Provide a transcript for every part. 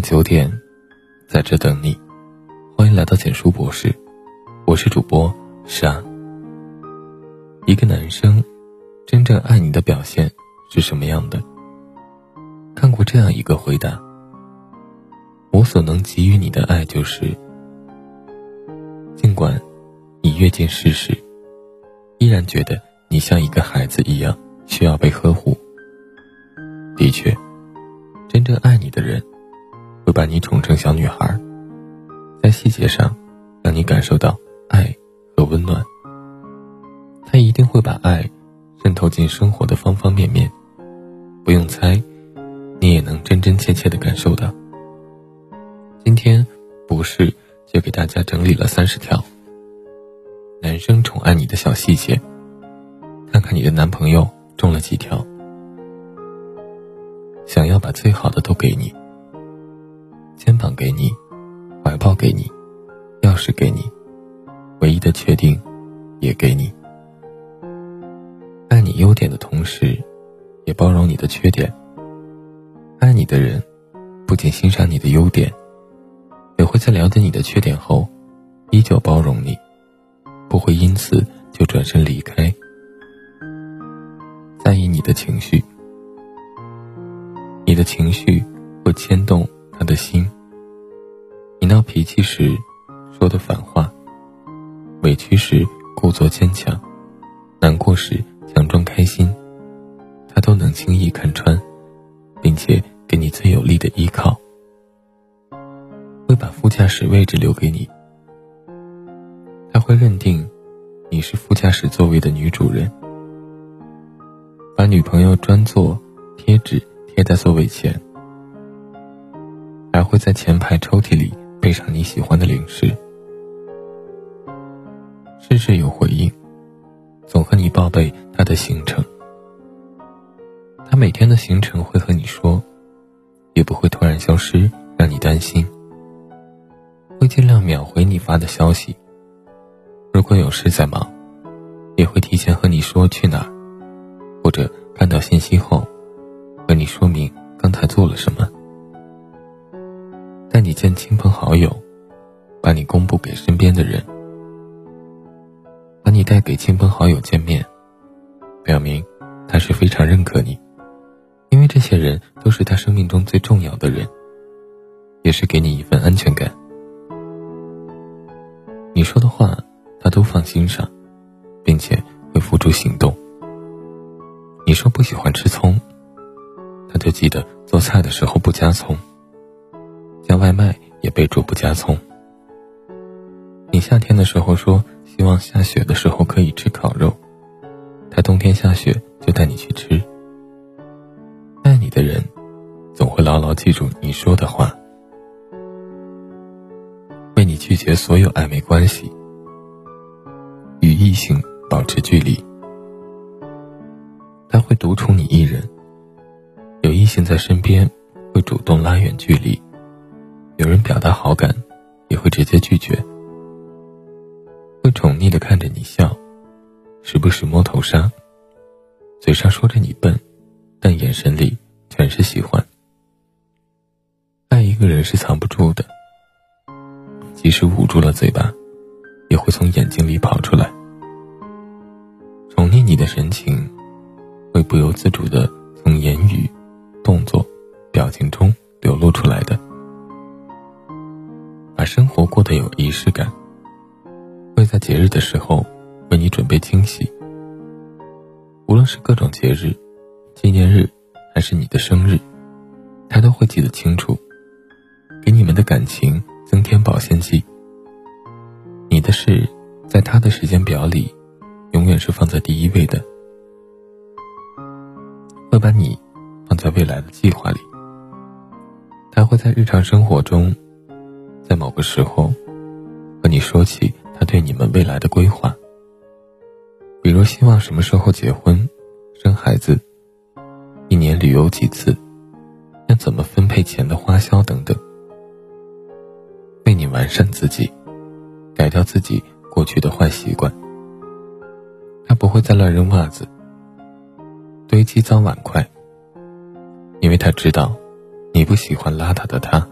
九点，在这等你。欢迎来到简书博士，我是主播沙。一个男生真正爱你的表现是什么样的？看过这样一个回答：我所能给予你的爱，就是尽管你阅尽世事，依然觉得你像一个孩子一样需要被呵护。的确，真正爱你的人。会把你宠成小女孩，在细节上让你感受到爱和温暖。他一定会把爱渗透进生活的方方面面，不用猜，你也能真真切切的感受到。今天，博士就给大家整理了三十条男生宠爱你的小细节，看看你的男朋友中了几条。想要把最好的都给你。肩膀给你，怀抱给你，钥匙给你，唯一的确定也给你。爱你优点的同时，也包容你的缺点。爱你的人，不仅欣赏你的优点，也会在了解你的缺点后，依旧包容你，不会因此就转身离开。在意你的情绪，你的情绪会牵动。他的心。你闹脾气时说的反话，委屈时故作坚强，难过时强装开心，他都能轻易看穿，并且给你最有力的依靠。会把副驾驶位置留给你，他会认定你是副驾驶座位的女主人，把女朋友专座贴纸贴在座位前。还会在前排抽屉里备上你喜欢的零食，事事有回应，总和你报备他的行程。他每天的行程会和你说，也不会突然消失让你担心。会尽量秒回你发的消息，如果有事在忙，也会提前和你说去哪儿，或者看到信息后，和你说明刚才做了什么。带你见亲朋好友，把你公布给身边的人，把你带给亲朋好友见面，表明他是非常认可你，因为这些人都是他生命中最重要的人，也是给你一份安全感。你说的话，他都放心上，并且会付诸行动。你说不喜欢吃葱，他就记得做菜的时候不加葱。叫外卖也备注不加葱。你夏天的时候说希望下雪的时候可以吃烤肉，他冬天下雪就带你去吃。爱你的人总会牢牢记住你说的话，为你拒绝所有暧昧关系，与异性保持距离。他会独宠你一人，有异性在身边会主动拉远距离。有人表达好感，也会直接拒绝；会宠溺的看着你笑，时不时摸头杀。嘴上说着你笨，但眼神里全是喜欢。爱一个人是藏不住的，即使捂住了嘴巴，也会从眼睛里跑出来。宠溺你的神情，会不由自主的从言语、动作、表情中流露出来的。把生活过得有仪式感，会在节日的时候为你准备惊喜。无论是各种节日、纪念日，还是你的生日，他都会记得清楚，给你们的感情增添保鲜剂。你的事，在他的时间表里，永远是放在第一位的。会把你放在未来的计划里，他会在日常生活中。在某个时候，和你说起他对你们未来的规划，比如希望什么时候结婚、生孩子，一年旅游几次，要怎么分配钱的花销等等，为你完善自己，改掉自己过去的坏习惯。他不会再乱扔袜子、堆积脏碗筷，因为他知道你不喜欢邋遢的他。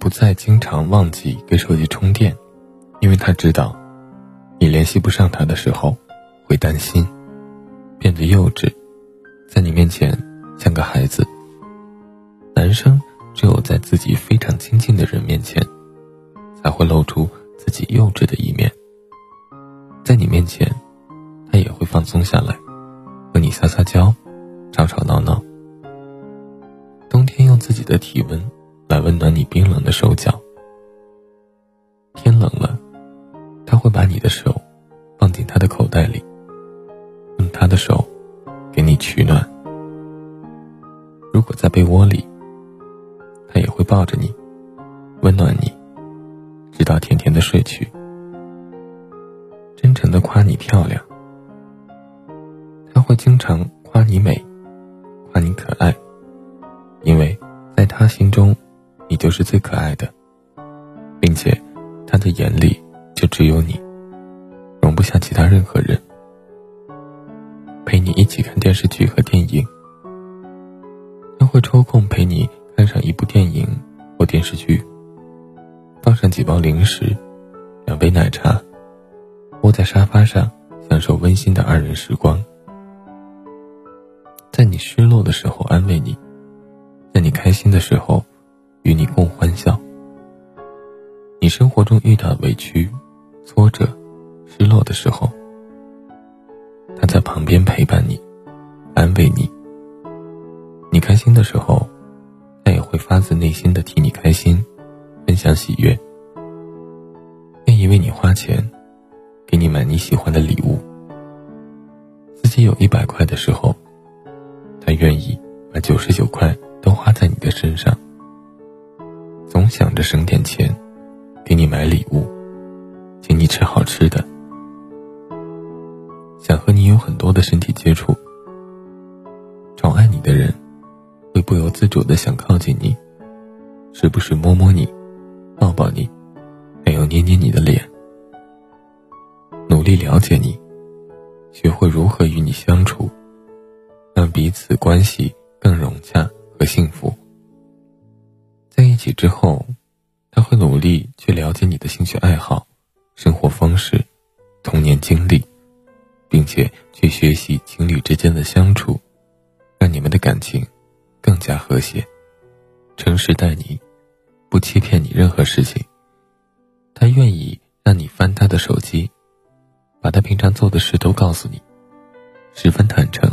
不再经常忘记给手机充电，因为他知道，你联系不上他的时候，会担心，变得幼稚，在你面前像个孩子。男生只有在自己非常亲近的人面前，才会露出自己幼稚的一面。在你面前，他也会放松下来，和你撒撒娇，吵吵闹闹。冬天用自己的体温。温暖你冰冷的手脚。天冷了，他会把你的手放进他的口袋里，用他的手给你取暖。如果在被窝里，他也会抱着你，温暖你，直到甜甜的睡去。真诚的夸你漂亮，他会经常夸你美，夸你可爱，因为在他心中。你就是最可爱的，并且，他的眼里就只有你，容不下其他任何人。陪你一起看电视剧和电影，他会抽空陪你看上一部电影或电视剧，放上几包零食，两杯奶茶，窝在沙发上享受温馨的二人时光。在你失落的时候安慰你，在你开心的时候。与你共欢笑。你生活中遇到委屈、挫折、失落的时候，他在旁边陪伴你，安慰你。你开心的时候，他也会发自内心的替你开心，分享喜悦，愿意为你花钱，给你买你喜欢的礼物。自己有一百块的时候，他愿意把九十九块都花在你的身上。总想着省点钱，给你买礼物，请你吃好吃的，想和你有很多的身体接触。宠爱你的人，会不由自主的想靠近你，时不时摸摸你，抱抱你，还有捏捏你的脸，努力了解你，学会如何与你相处，让彼此关系更融洽和幸福。在一起之后，他会努力去了解你的兴趣爱好、生活方式、童年经历，并且去学习情侣之间的相处，让你们的感情更加和谐。诚实待你，不欺骗你任何事情。他愿意让你翻他的手机，把他平常做的事都告诉你，十分坦诚，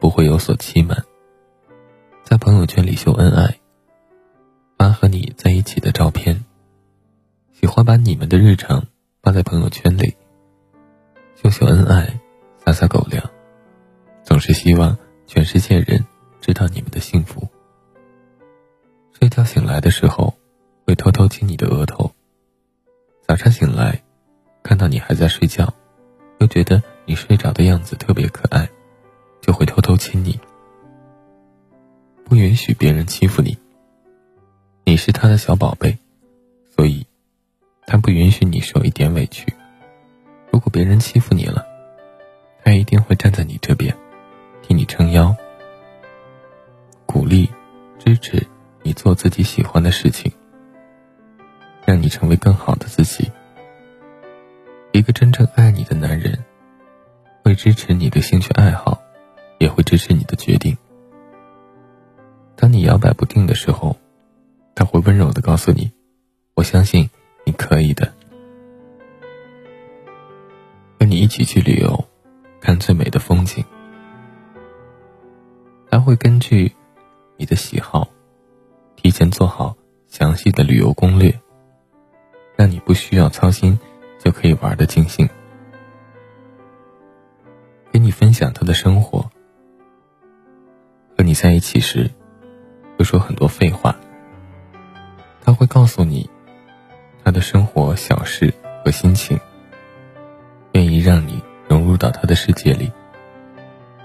不会有所欺瞒。在朋友圈里秀恩爱。发和你在一起的照片，喜欢把你们的日常发在朋友圈里，秀秀恩爱，撒撒狗粮，总是希望全世界人知道你们的幸福。睡觉醒来的时候，会偷偷亲你的额头。早上醒来，看到你还在睡觉，又觉得你睡着的样子特别可爱，就会偷偷亲你。不允许别人欺负你。你是他的小宝贝，所以，他不允许你受一点委屈。如果别人欺负你了，他一定会站在你这边，替你撑腰，鼓励、支持你做自己喜欢的事情，让你成为更好的自己。一个真正爱你的男人，会支持你的兴趣爱好，也会支持你的决定。当你摇摆不定的时候。他会温柔的告诉你：“我相信你可以的。”和你一起去旅游，看最美的风景。他会根据你的喜好，提前做好详细的旅游攻略，让你不需要操心就可以玩的尽兴。跟你分享他的生活，和你在一起时，会说很多废话。他会告诉你他的生活小事和心情，愿意让你融入到他的世界里。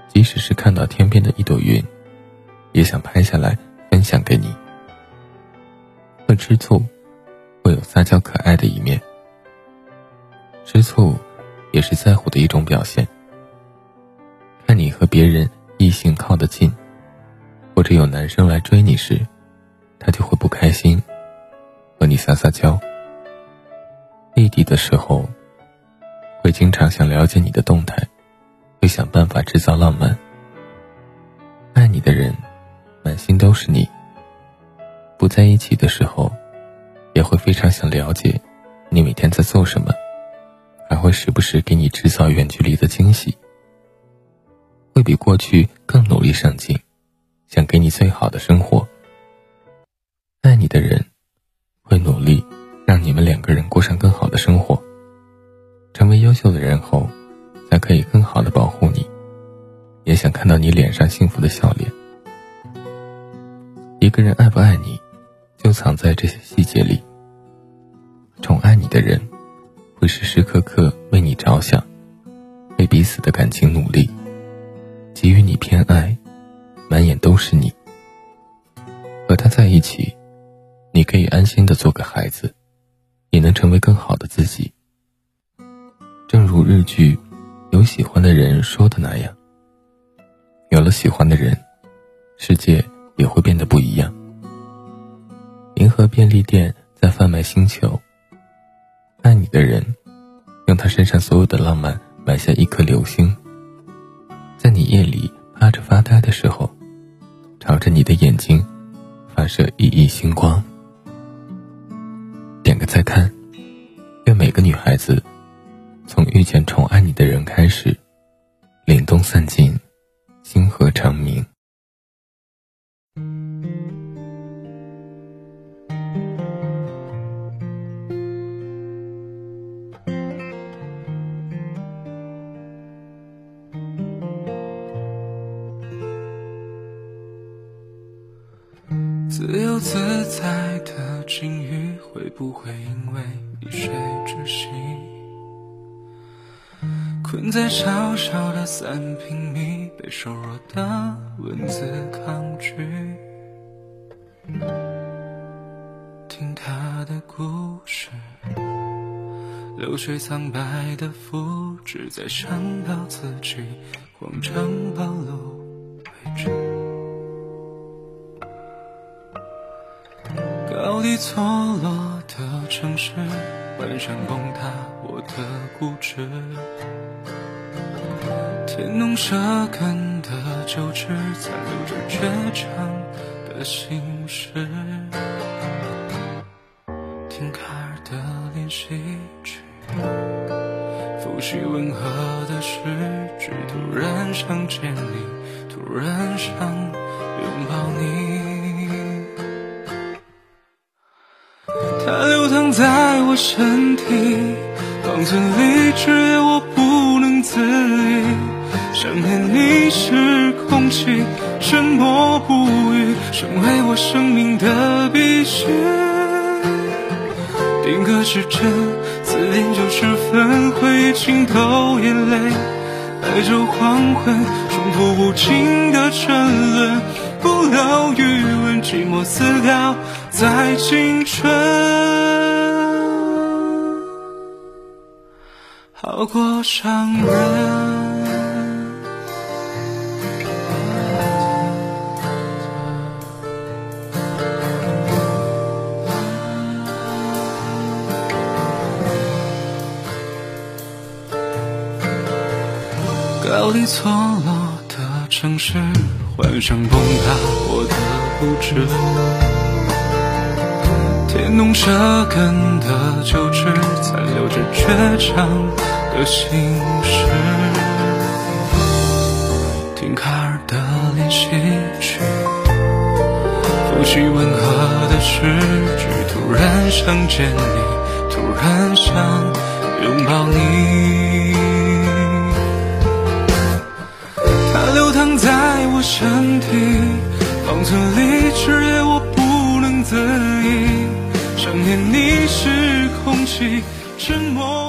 即使是看到天边的一朵云，也想拍下来分享给你。会吃醋，会有撒娇可爱的一面。吃醋也是在乎的一种表现。看你和别人异性靠得近，或者有男生来追你时，他就会不开心。撒撒娇；异地的时候，会经常想了解你的动态，会想办法制造浪漫。爱你的人，满心都是你；不在一起的时候，也会非常想了解你每天在做什么，还会时不时给你制造远距离的惊喜。会比过去更努力上进，想给你最好的生活。想看到你脸上幸福的笑脸。一个人爱不爱你，就藏在这些细节里。宠爱你的人，会时时刻刻为你着想，为彼此的感情努力。给予你偏爱，满眼都是你。和他在一起，你可以安心的做个孩子，也能成为更好的自己。正如日剧《有喜欢的人》说的那样，有了喜欢的人，世界也会变得不一样。银河便利店在贩卖星球，爱你的人，用他身上所有的浪漫买下一颗流星。在你夜里趴着发呆的时候，朝着你的眼睛发射熠熠星光。点个再看，愿每个女孩子从遇见宠爱你的人开始，凛冬散尽，星河长明。自由自在的境遇，会不会因为一睡窒息？困在小小的三平米，被瘦弱的文字抗拒。听他的故事，流水苍白的复制，在想到自己慌张暴露位置。高低错落的城市，幻想崩塌我的固执。天弄舍根的旧址，残留着倔强的心事。听卡尔的练习曲，复习温和的诗句，突然想见你，突然想拥抱你。在我身体，方寸里只有我不能自已。想念你是空气，沉默不语，成为我生命的必须。定格时针，四点九十分回忆浸透眼泪，白昼黄昏，重复无尽的沉沦，不留余温，寂寞死掉在青春。好过伤人。高低错落的城市，幻想崩塌我的固执。天弄舍根的旧址，残留着倔强的心事。听卡尔的练习曲，复习温和的诗句。突然想见你，突然想拥抱你。它流淌在我身体，方寸里只有我不能自已。想念你是空气，沉默。